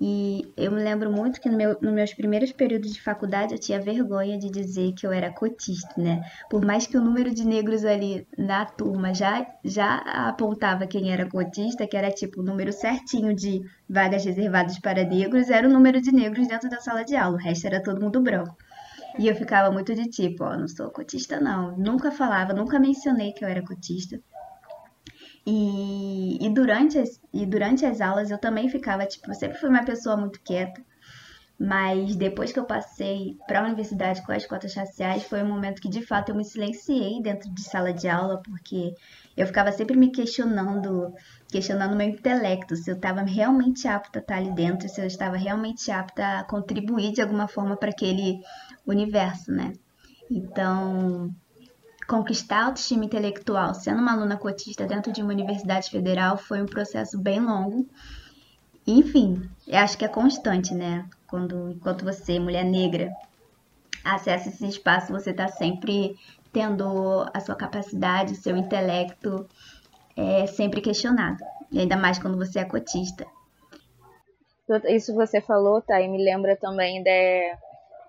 E eu me lembro muito que no meu, nos meus primeiros períodos de faculdade eu tinha vergonha de dizer que eu era cotista, né? Por mais que o número de negros ali na turma já, já apontava quem era cotista, que era tipo o número certinho de vagas reservadas para negros, era o número de negros dentro da sala de aula, o resto era todo mundo branco. E eu ficava muito de tipo, ó, não sou cotista não. Nunca falava, nunca mencionei que eu era cotista. E, e, durante as, e durante as aulas eu também ficava, tipo, eu sempre fui uma pessoa muito quieta. Mas depois que eu passei para a universidade com as cotas raciais, foi um momento que de fato eu me silenciei dentro de sala de aula, porque eu ficava sempre me questionando, questionando meu intelecto, se eu estava realmente apta a estar ali dentro, se eu estava realmente apta a contribuir de alguma forma para aquele universo, né? Então, conquistar a autoestima intelectual sendo uma aluna cotista dentro de uma universidade federal foi um processo bem longo. Enfim, eu acho que é constante, né? Quando, enquanto você, mulher negra, acessa esse espaço, você está sempre tendo a sua capacidade, seu intelecto é, sempre questionado. E ainda mais quando você é cotista. Isso você falou, tá? E me lembra também de,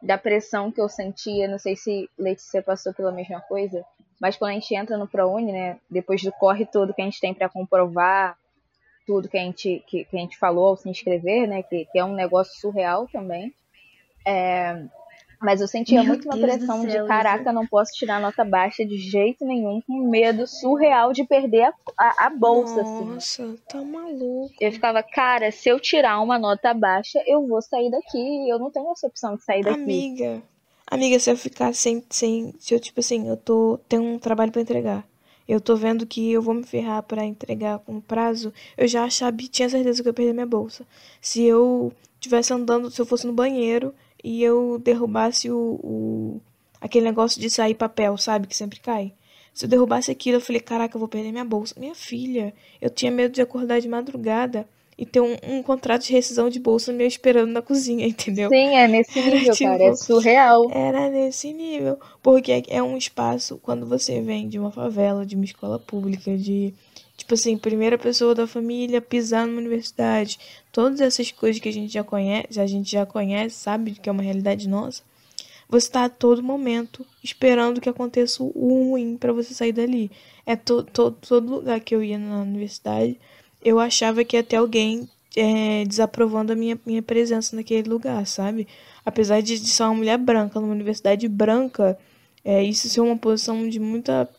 da pressão que eu sentia, não sei se Letícia passou pela mesma coisa, mas quando a gente entra no ProUni, né, depois do corre todo que a gente tem para comprovar tudo que a gente, que, que, a gente falou ao se inscrever, né, que, que é um negócio surreal também, é, mas eu sentia Meu muito uma pressão céu, de caraca, não posso tirar nota baixa de jeito nenhum, com medo surreal de perder a, a, a bolsa. Assim. Nossa, assim. tá maluco. Eu ficava, cara, se eu tirar uma nota baixa, eu vou sair daqui. Eu não tenho essa opção de sair daqui. Amiga, amiga, se eu ficar sem. sem se eu, tipo assim, eu tô. Tenho um trabalho para entregar. Eu tô vendo que eu vou me ferrar para entregar com prazo. Eu já achava, tinha certeza que eu ia perder minha bolsa. Se eu tivesse andando, se eu fosse no banheiro e eu derrubasse o, o, aquele negócio de sair papel, sabe, que sempre cai. Se eu derrubasse aquilo, eu falei, caraca, eu vou perder minha bolsa. Minha filha, eu tinha medo de acordar de madrugada e ter um, um contrato de rescisão de bolsa me esperando na cozinha, <laughs> entendeu? Sim, é nesse nível, tipo, cara, é surreal. Era nesse nível, porque é um espaço, quando você vem de uma favela, de uma escola pública, de Tipo assim, primeira pessoa da família pisar numa universidade. Todas essas coisas que a gente já conhece, a gente já conhece, sabe que é uma realidade nossa. Você está a todo momento esperando que aconteça o ruim para você sair dali. É to, to, todo lugar que eu ia na universidade, eu achava que ia ter alguém é, desaprovando a minha, minha presença naquele lugar, sabe? Apesar de, de ser uma mulher branca, numa universidade branca, é, isso ser uma posição de muita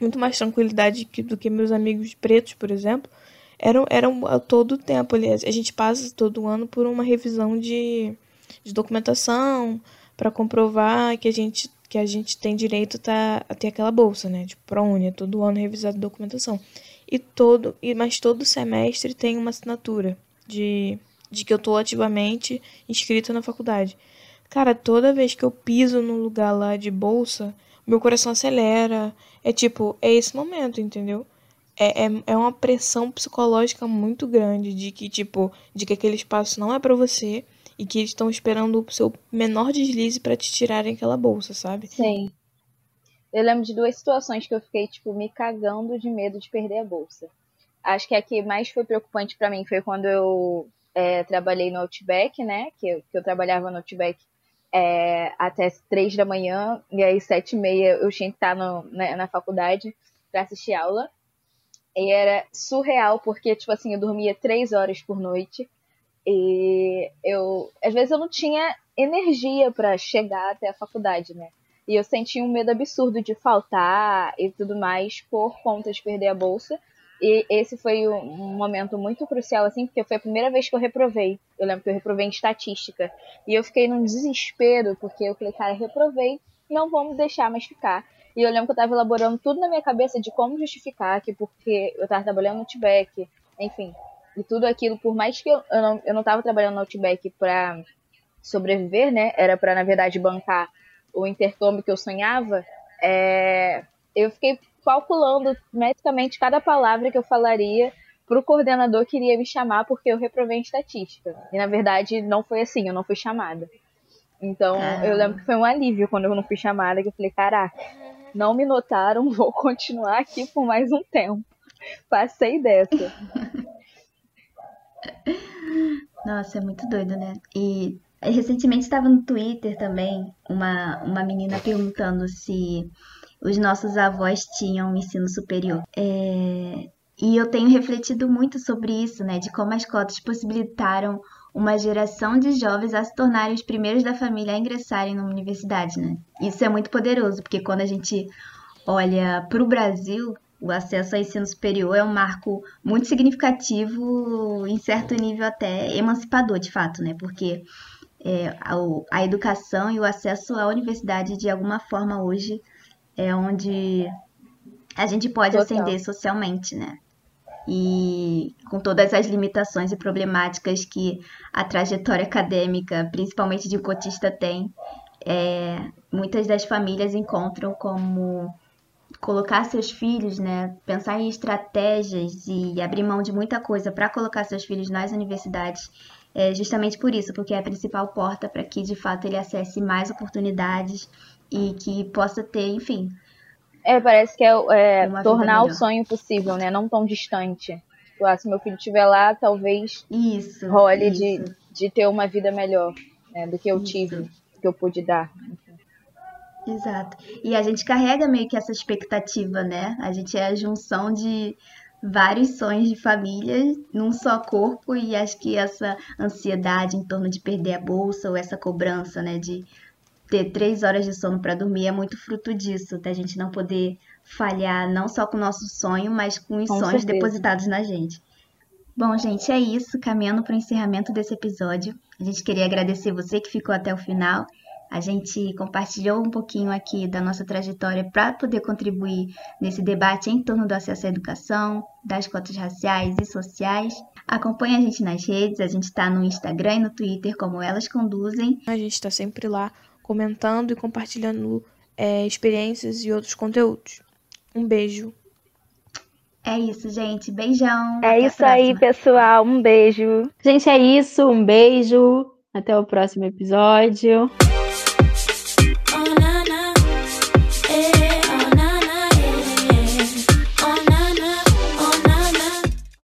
muito mais tranquilidade que, do que meus amigos pretos, por exemplo, eram, eram a todo tempo. Aliás, a gente passa todo ano por uma revisão de, de documentação para comprovar que a gente que a gente tem direito tá, a ter aquela bolsa, né? Tipo, ProUni, é todo ano revisado a documentação. E todo, e, mas todo semestre tem uma assinatura de, de que eu tô ativamente inscrita na faculdade. Cara, toda vez que eu piso no lugar lá de bolsa, meu coração acelera. É tipo, é esse momento, entendeu? É, é, é uma pressão psicológica muito grande de que, tipo, de que aquele espaço não é para você e que eles estão esperando o seu menor deslize para te tirarem aquela bolsa, sabe? Sim. eu lembro de duas situações que eu fiquei, tipo, me cagando de medo de perder a bolsa. Acho que a que mais foi preocupante para mim foi quando eu é, trabalhei no Outback, né? Que que eu trabalhava no Outback é, até três da manhã, e aí sete e meia eu tinha que estar no, né, na faculdade para assistir aula. E era surreal, porque, tipo assim, eu dormia três horas por noite. E eu, às vezes eu não tinha energia para chegar até a faculdade, né? E eu sentia um medo absurdo de faltar e tudo mais por conta de perder a bolsa. E esse foi um momento muito crucial, assim, porque foi a primeira vez que eu reprovei. Eu lembro que eu reprovei em estatística. E eu fiquei num desespero, porque eu falei, cara, reprovei, não vamos deixar mais ficar. E eu lembro que eu tava elaborando tudo na minha cabeça de como justificar que porque eu tava trabalhando no Outback, enfim. E tudo aquilo, por mais que eu, eu, não, eu não tava trabalhando no Outback pra sobreviver, né? Era para na verdade, bancar o intercâmbio que eu sonhava. É, eu fiquei calculando metricamente cada palavra que eu falaria para o coordenador que iria me chamar porque eu reprovei em estatística. E na verdade não foi assim, eu não fui chamada. Então eu lembro que foi um alívio quando eu não fui chamada, que eu falei, caraca, não me notaram, <laughs> vou continuar aqui por mais um tempo. Passei dessa. <laughs> Nossa, é muito doido, né? E recentemente estava no Twitter também uma, uma menina perguntando se os nossos avós tinham ensino superior. É, e eu tenho refletido muito sobre isso, né? De como as cotas possibilitaram uma geração de jovens a se tornarem os primeiros da família a ingressarem numa universidade, né? Isso é muito poderoso, porque quando a gente olha para o Brasil, o acesso ao ensino superior é um marco muito significativo, em certo nível até emancipador, de fato, né? Porque é, a, a educação e o acesso à universidade, de alguma forma, hoje, é onde a gente pode Total. ascender socialmente, né? E com todas as limitações e problemáticas que a trajetória acadêmica, principalmente de um cotista, tem, é, muitas das famílias encontram como colocar seus filhos, né, pensar em estratégias e abrir mão de muita coisa para colocar seus filhos nas universidades, é justamente por isso, porque é a principal porta para que de fato ele acesse mais oportunidades e que possa ter, enfim. É, parece que é, é tornar o sonho possível, né? Não tão distante. Tipo, ah, se meu filho estiver lá, talvez isso, role isso. De, de ter uma vida melhor né, do que eu isso. tive, que eu pude dar. Exato. E a gente carrega meio que essa expectativa, né? A gente é a junção de vários sonhos de família num só corpo e acho que essa ansiedade em torno de perder a bolsa ou essa cobrança, né, de ter três horas de sono para dormir é muito fruto disso, da gente não poder falhar não só com o nosso sonho, mas com os com sonhos certeza. depositados na gente. Bom, gente, é isso. Caminhando para o encerramento desse episódio. A gente queria agradecer você que ficou até o final. A gente compartilhou um pouquinho aqui da nossa trajetória para poder contribuir nesse debate em torno do acesso à educação, das cotas raciais e sociais. Acompanhe a gente nas redes, a gente está no Instagram e no Twitter como Elas Conduzem. A gente está sempre lá comentando e compartilhando é, experiências e outros conteúdos. Um beijo. É isso, gente. Beijão. É Até isso aí, pessoal. Um beijo. Gente, é isso. Um beijo. Até o próximo episódio.